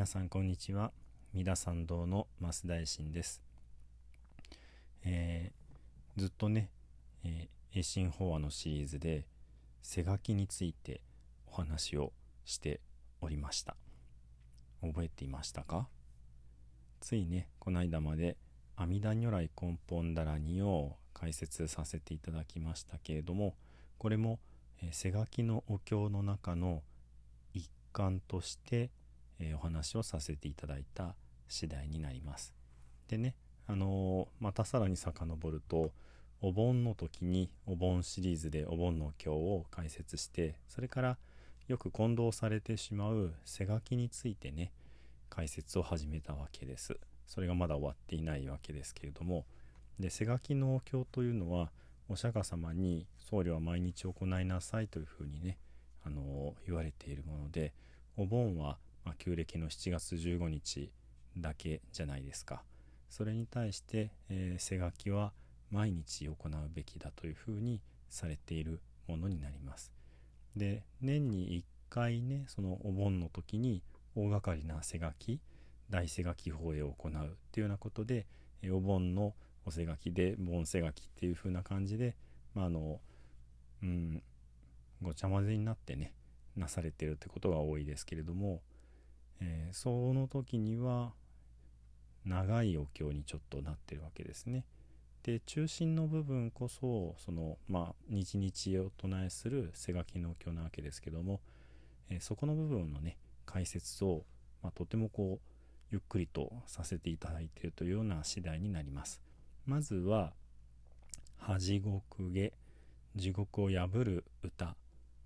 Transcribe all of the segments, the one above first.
皆さんこんにちは。三田参道の増大臣です、えー、ずっとね、えー、栄心法話のシリーズで背書きについてお話をしておりました。覚えていましたか？ついねこの間まで阿弥陀如来根本だらにを解説させていただきましたけれどもこれも、えー、背書きのお経の中の一環としてえー、お話をさせていただいた次第になります。でね、あのー、またさらに遡るとお盆の時にお盆シリーズでお盆の経を解説してそれからよく混同されてしまう背書きについてね解説を始めたわけです。それがまだ終わっていないわけですけれどもで背書きのお経というのはお釈迦様に僧侶は毎日行いなさいというふうにねあの言われているものでお盆はまあ、旧暦の7月15日だけじゃないですか。それに対して、えー、背書きは毎日行うべきだというふうにされているものになります。で年に1回ねそのお盆の時に大掛かりな背書き大背書き法会を行うっていうようなことで、えー、お盆のお背書きで盆背書きっていう風な感じでまああのうんごちゃ混ぜになってねなされてるってことが多いですけれどもえー、その時には長いお経にちょっとなってるわけですね。で中心の部分こそそのまあ日々お唱えする背書きのお経なわけですけども、えー、そこの部分のね解説を、まあ、とてもこうゆっくりとさせていただいているというような次第になります。まずは「恥獄下地獄を破る歌」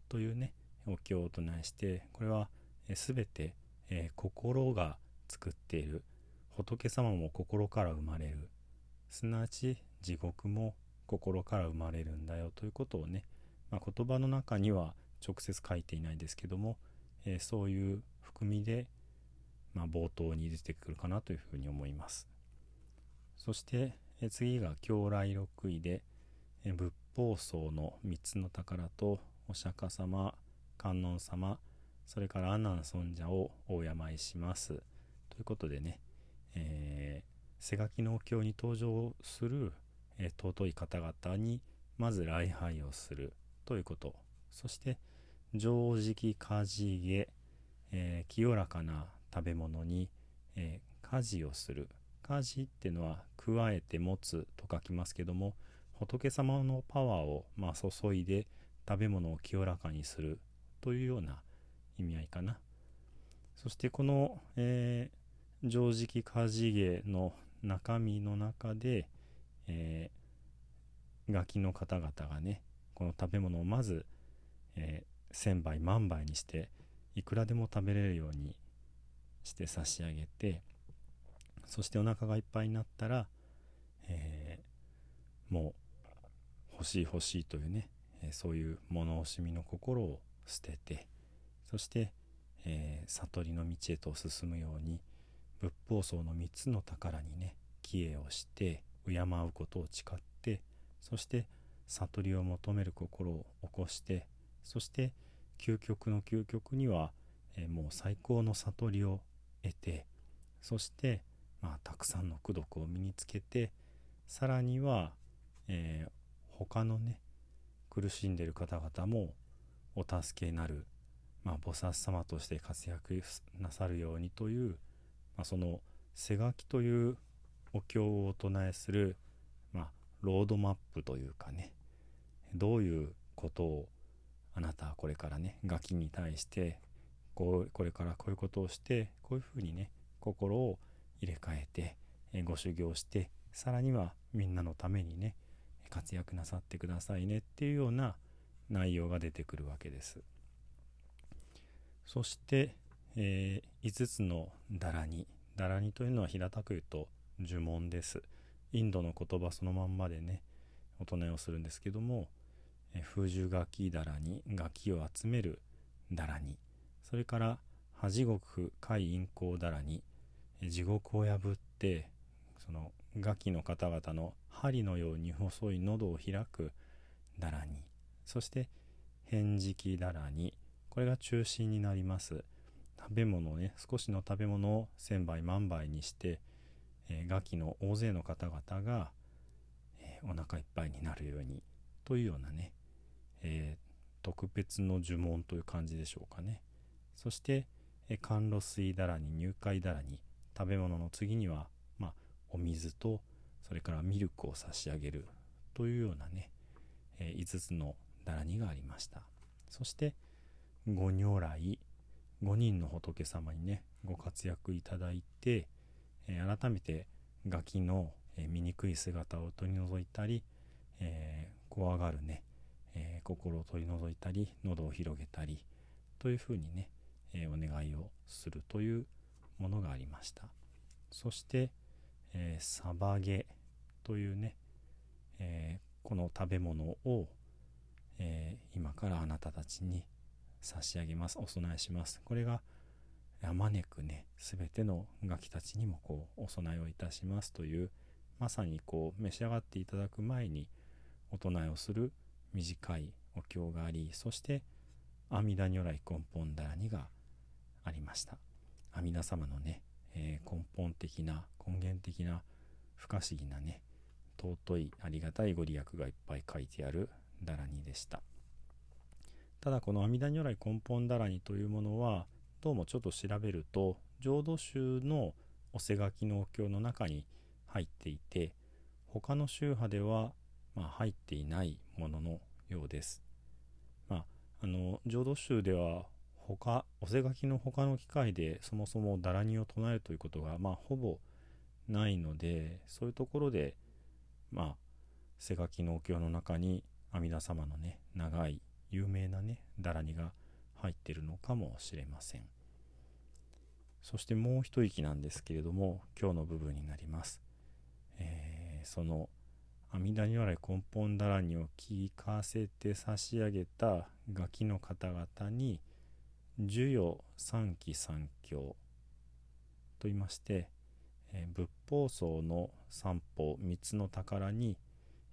というねお経を唱えしてこれは全てえー、心が作っている。仏様も心から生まれる。すなわち地獄も心から生まれるんだよということをね、まあ、言葉の中には直接書いていないですけども、えー、そういう含みで、まあ、冒頭に出てくるかなというふうに思います。そして、えー、次が経来六位で、えー、仏法僧の3つの宝とお釈迦様観音様それから阿南尊者をお敬いします。ということでね、えー、背書きのお経に登場する、えー、尊い方々にまず礼拝をするということ。そして、常食家事へ、えー、清らかな食べ物に、えー、家事をする。家事っていうのは加えて持つと書きますけども仏様のパワーを、まあ、注いで食べ物を清らかにするというような意味合いかな。そしてこの、え、常識家事芸の中身の中で、えー、ガキの方々がねこの食べ物をまず、えー、千倍万倍にしていくらでも食べれるようにして差し上げてそしてお腹がいっぱいになったら、えー、もう欲しい欲しいというね、えー、そういう物惜しみの心を捨ててそして、えー、悟りの道へと進むように仏法僧の3つの宝にね帰依をして敬うことを誓ってそして悟りを求める心を起こしてそして究極の究極には、えー、もう最高の悟りを得てそして、まあ、たくさんの功徳を身につけてさらには、えー、他のね苦しんでいる方々もお助けになるまあ、菩薩様として活躍なさるようにという、まあ、その背書きというお経をお唱えする、まあ、ロードマップというかねどういうことをあなたはこれからねガキに対してこうこれからこういうことをしてこういうふうにね心を入れ替えてえご修行してさらにはみんなのためにね活躍なさってくださいねっていうような内容が出てくるわけです。そして、えー、5つのダラニ。ダラニというのは平たく言うと呪文です。インドの言葉そのまんまでねお唱えをするんですけども、えー、風樹ガキダラニガキを集めるダラニ。それから恥獄海陰行ダラニ。地獄を破ってそのガキの方々の針のように細い喉を開くダラニ。そして返事期ダラニ。これが中心になります。食べ物をね少しの食べ物を千倍万倍にして、えー、ガキの大勢の方々が、えー、お腹いっぱいになるようにというようなね、えー、特別の呪文という感じでしょうかね。そして、え甘露水だらに入会だらに食べ物の次には、まあ、お水とそれからミルクを差し上げるというようなね、え5つのだらにがありました。そしてご如来5人の仏様にねご活躍いただいて、えー、改めてガキの、えー、醜い姿を取り除いたり、えー、怖がるね、え心を取り除いたり喉を広げたりというふうにね、えお願いをするというものがありました。そして、えサバゲというね、えこの食べ物を、え今からあなたたちに差し上げます。お供えします。これがあまねくね全てのガキたちにもこうお供えをいたします。というまさにこう召し上がっていただく前にお唱えをする短いお経がありそして阿弥陀如来根本だらにがありました。阿弥陀様のね、えー、根本的な根源的な不可思議なね尊いありがたいご利益がいっぱい書いてあるだらにでした。ただこの阿弥陀如来根本だらにというものはどうもちょっと調べると浄土宗のお背書きのお経の中に入っていて他の宗派では、まあ、入っていないもののようです。まあ、あの浄土宗では他お背書きの他の機会でそもそもだらにを唱えるということが、まあ、ほぼないのでそういうところでまあ背書きのお経の中に阿弥陀様のね長い有名なねダラニが入ってるのかもしれません。そしてもう一息なんですけれども今日の部分になります、えー、その阿弥陀如来根本だらにを聞かせて差し上げたガキの方々に授与三期三教と言いまして、えー、仏法僧の三法三つの宝に、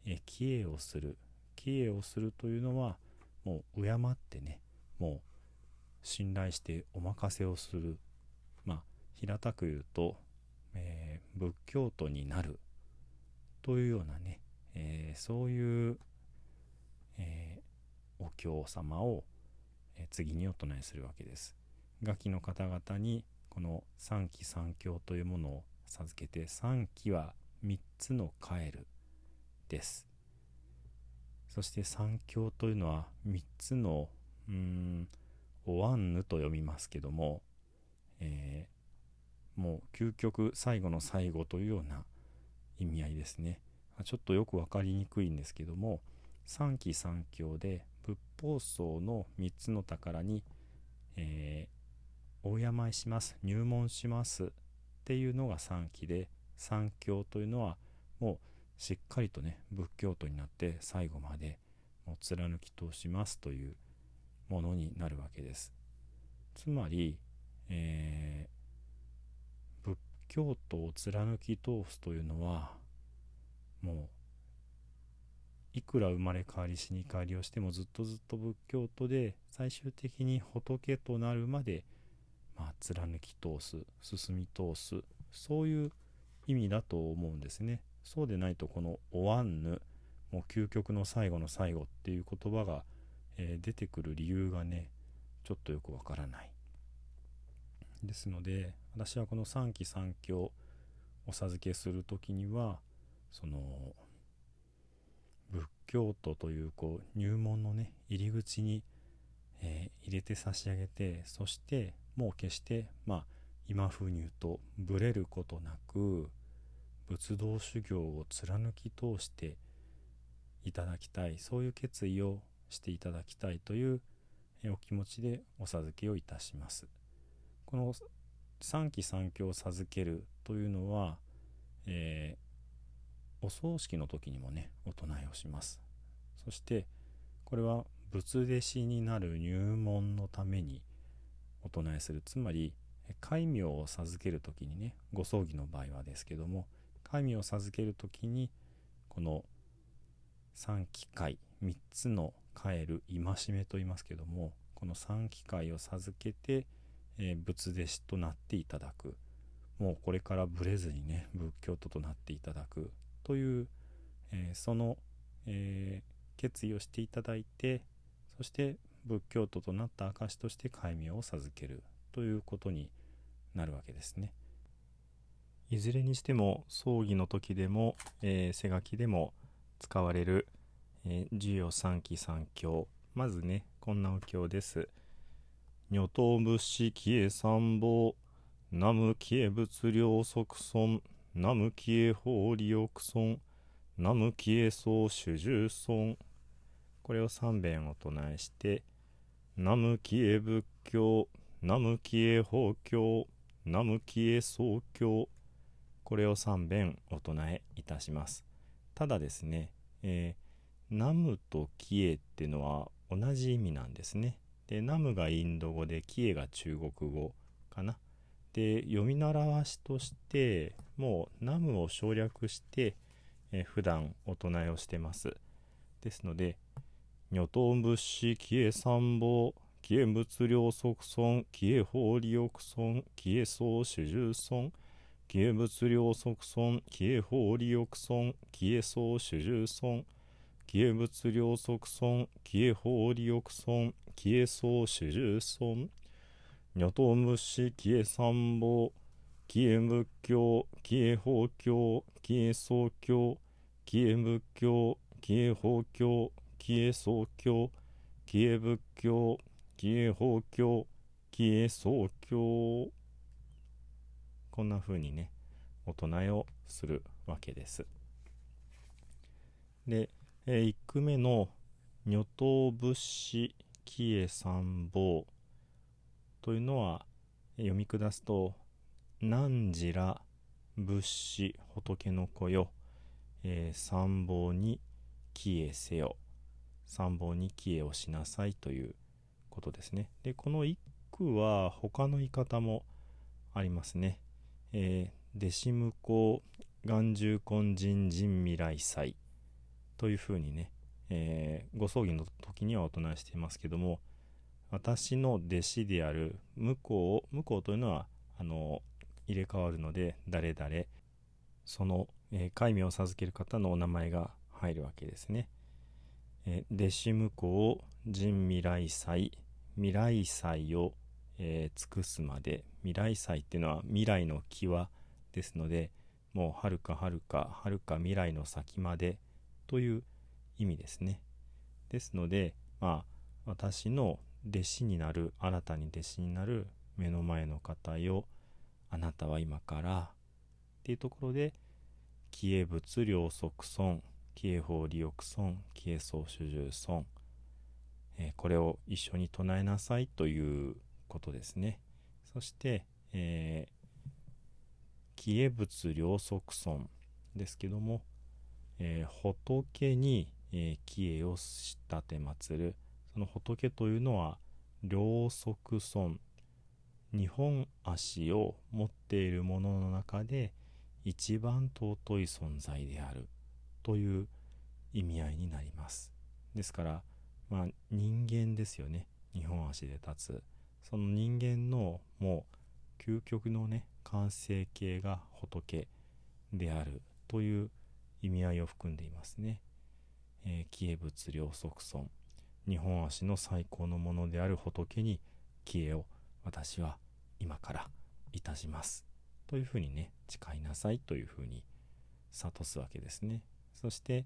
えー、帰依をする。帰依をするというのはもう敬ってねもう信頼してお任せをするまあ平たく言うと、えー、仏教徒になるというようなね、えー、そういう、えー、お経様を、え次にお唱えするわけです。ガキの方々にこの三期三教というものを授けて三期は3つのカエルです。そして三教というのは3つのうんおわんぬと読みますけども、えー、もう究極最後の最後というような意味合いですね。ちょっとよく分かりにくいんですけども三期三教で仏法僧の3つの宝に、えー、お敬いします入門しますっていうのが三期で三教というのはもうしっかりとね仏教徒になって最後までもう貫き通しますというものになるわけですつまり、えー、仏教徒を貫き通すというのはもういくら生まれ変わり死に変わりをしてもずっとずっと仏教徒で最終的に仏となるまで、まあ、貫き通す進み通すそういう意味だと思うんですね。そうでないとこの「おわんぬ」もう究極の最後の最後っていう言葉が、えー、出てくる理由がねちょっとよくわからない。ですので私はこの三期三教お授けする時にはその仏教徒というこう入門のね入り口に、えー、入れて差し上げてそしてもう決してまあ今風に言うとブレることなく仏道修行を貫き通していただきたいそういう決意をしていただきたいというお気持ちでお授けをいたします。この三期三教を授けるというのは、えー、お葬式の時にもねお唱えをします。そしてこれは仏弟子になる入門のためにお唱えする。つまり戒名を授ける時にねご葬儀の場合はですけども戒名を授ける時にこの三機会3つの帰る戒めと言いますけどもこの三機会を授けて、えー、仏弟子となっていただく。もうこれからぶれずにね仏教徒となっていただく。という、えー、その、えー、決意をしていただいてそして仏教徒となった証として戒名を授ける。ということになるわけですね。いずれにしても葬儀の時でも、えー、背書きでも使われる、えー、授与三期三経まずねこんなお経です。女頭物資帰え参謀。南無帰え物量即損南無帰え法理憶損南無帰え総主従損これを3遍お唱えして南無帰え仏教。南無帰え法教。南無帰え総教。これを3遍お唱えいたします。ただですね、えー、ナムとキエっていうのは同じ意味なんですね。でナムがインド語でキエが中国語かな。で読み習わしとしてもうナムを省略して、えー、普段お唱えをしてます。ですので女頭物資キエ参謀キエ物量即損キエ法理憶損キエ総主従損キエ物量即損キエ法理憶損キエ総主従損キエ物量即損キエ法理憶損キエ総主従損女頭無視キエ参謀キエ仏教キエ法教キエ総教キエ仏教キエ法教キエ総教キエ仏教キエ法教キエ総教。こんな風にねお唱えをするわけです。で、えー、1句目の「女頭仏師キエ参謀」というのは読み下すと「汝ら仏師仏の子よ、えー、参謀に帰依せよ」参謀に帰依をしなさいということですね。で、この一句は他の言い方もありますね。えー、弟子向こう眼中根人人未来祭というふうにね、えー、ご葬儀の時にはお唱えしていますけども、私の弟子である向こう、向こうというのは、あの、入れ替わるので、誰々、その、えー、戒名を授ける方のお名前が入るわけですね。え弟子向こう人未来祭未来祭を、えー、尽くすまで未来祭っていうのは未来の際ですのでもうはるかはるかはるか未来の先までという意味ですね。ですのでまあ私の弟子になる新たに弟子になる目の前の方よ。あなたは今からっていうところで消え物量即損消え法利欲損消え総主従損、え、これを一緒に唱えなさいということですね。そして、えー、消え仏両即損ですけども、えー、仏に、えー、消えを仕立て祀る。その仏というのは両側尊。日本足を持っているものの中で一番尊い存在である。という意味合いになります。ですからまあ人間ですよね。日本足で立つ。その人間のもう究極のね完成形が仏であるという意味合いを含んでいますね。えー、消え物量即尊日本足の最高のものである仏に消えを私は今からいたしますというふうにね誓いなさいというふうに諭すわけですね。そして、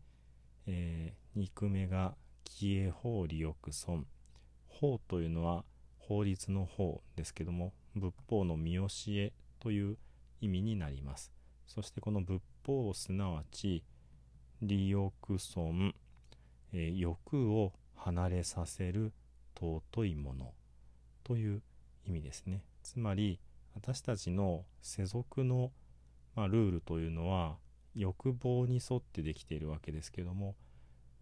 えー、2句目が「消え法利欲損」法というのは法律の法ですけども仏法の見教えという意味になります。そしてこの仏法すなわち利欲損、えー、欲を離れさせる尊いものという意味ですね。つまり私たちの世俗の、まあ、ルールというのは欲望に沿ってできているわけですけども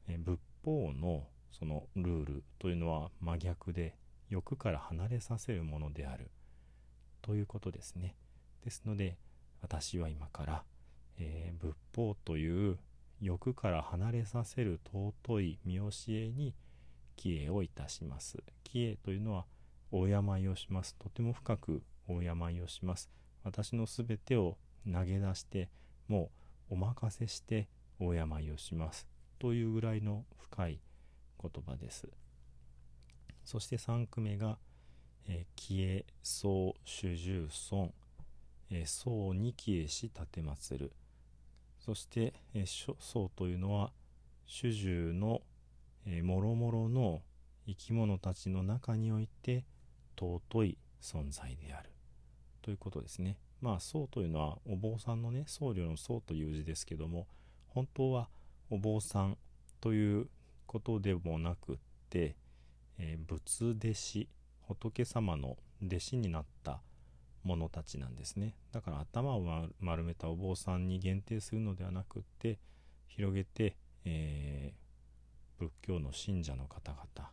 え仏法のそのルールというのは真逆で欲から離れさせるものであるということですね。ですので私は今から、えー、仏法という欲から離れさせる尊い見教えに帰依をいたします。帰依というのは大病をします。とても深く大病をします。私のすべてを投げ出してもうお任せして大病をします。というぐらいの深い言葉です。そして3句目が「えー、帰依僧主従尊」えー「僧に帰依し奉る」そして、えー、僧というのは主従の、えー、もろもろの生き物たちの中において尊い存在であるということですね。まあ僧というのはお坊さんのね僧侶の僧という字ですけども本当はお坊さんということでもなくって、えー、仏弟子仏様の弟子になった者たちなんですね。だから頭を丸めたお坊さんに限定するのではなくって広げて、えー、仏教の信者の方々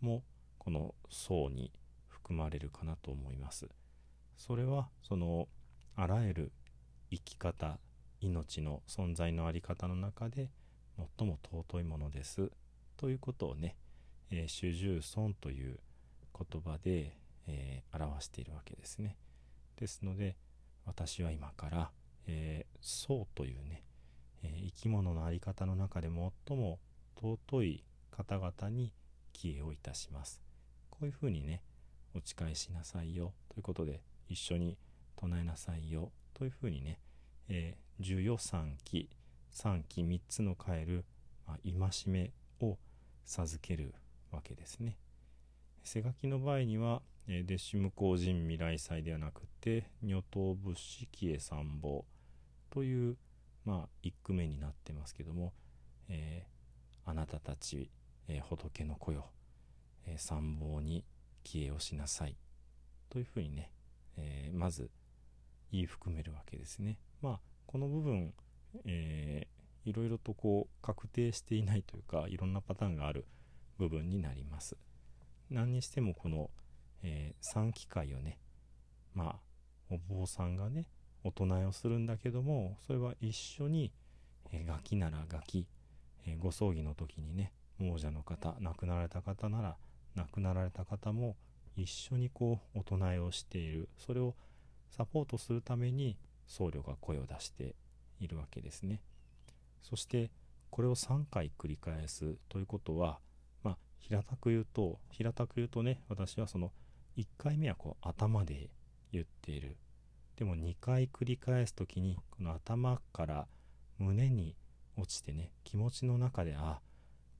もこの層に含まれるかなと思います。それはそのあらゆる生き方命の存在のあり方の中で最も尊いものです。ということをね、えー、主従尊という言葉で、えー、表しているわけですね。ですので私は今から、えー、僧というね、え、生き物の在り方の中で最も尊い方々に帰依をいたします。こういうふうにねお誓いしなさいよということで一緒に唱えなさいよというふうにね、えー、十余三期三期三つの変える、ま、戒めを授けるわけですね。背書きの場合には、えー、弟子向こう人未来祭ではなくて女刀仏師帰依参謀という、まあ、一句目になってますけども、えー、あなたたち、えー、仏の子よ、えー、参謀に帰依をしなさいというふうにね、えまず言い含めるわけですね。まあこの部分、えー、いろいろとこう確定していないというかいろんなパターンがある部分になります。何にしてもこの、えー、3機会をねまあお坊さんがねお唱えをするんだけどもそれは一緒に、えー、ガキならガキ、えー、ご葬儀の時にね亡者の方亡くなられた方なら亡くなられた方も一緒にこうお唱えをしているそれをサポートするために僧侶が声を出しているわけですね。そしてこれを3回繰り返すということは、平たく言うと平たく言うとね私はその1回目はこう頭で言っている。でも2回繰り返す時にこの頭から胸に落ちてね気持ちの中であ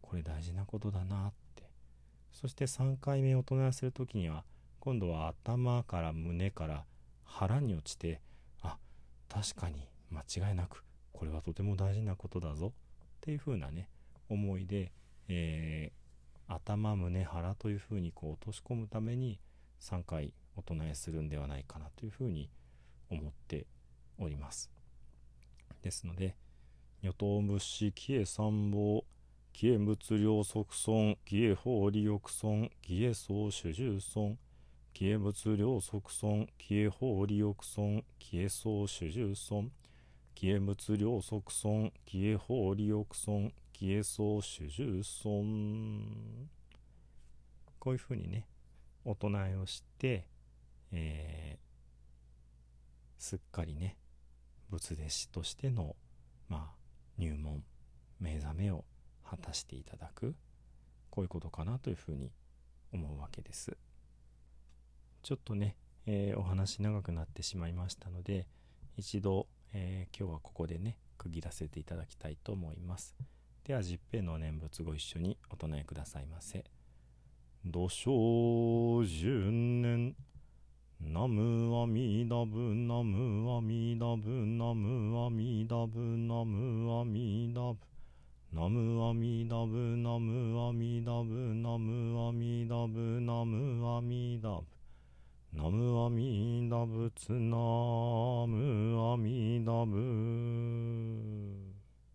これ大事なことだなって。そして3回目を唱えする時には今度は頭から胸から腹に落ちてあ確かに間違いなくこれはとても大事なことだぞ。っていう風なね思いで、え、頭胸腹という風にこう落とし込むために3回お唱えするんではないかなという風に思っております。ですので女刀物資帰依参謀帰依物量即損帰依法利欲損帰依総主従損帰依物量即損帰依法利欲損帰依総主従損消え仏量即損消え法利欲損消え総主従損こういうふうにねお唱えをして、えー、すっかりね仏弟子としてのまあ入門目覚めを果たしていただくこういうことかなというふうに思うわけですちょっとね、えー、お話長くなってしまいましたので一度えー、今日はここでね区切らせていただきたいと思いますでは十平の念仏ご一緒にお唱えくださいませ。土生十年ナムアミダブナムアミダブナムアミダブナムアミダブナムアミダブナムアミダブナムアミダブナムアミダブナムアミダ仏ナムアミダ仏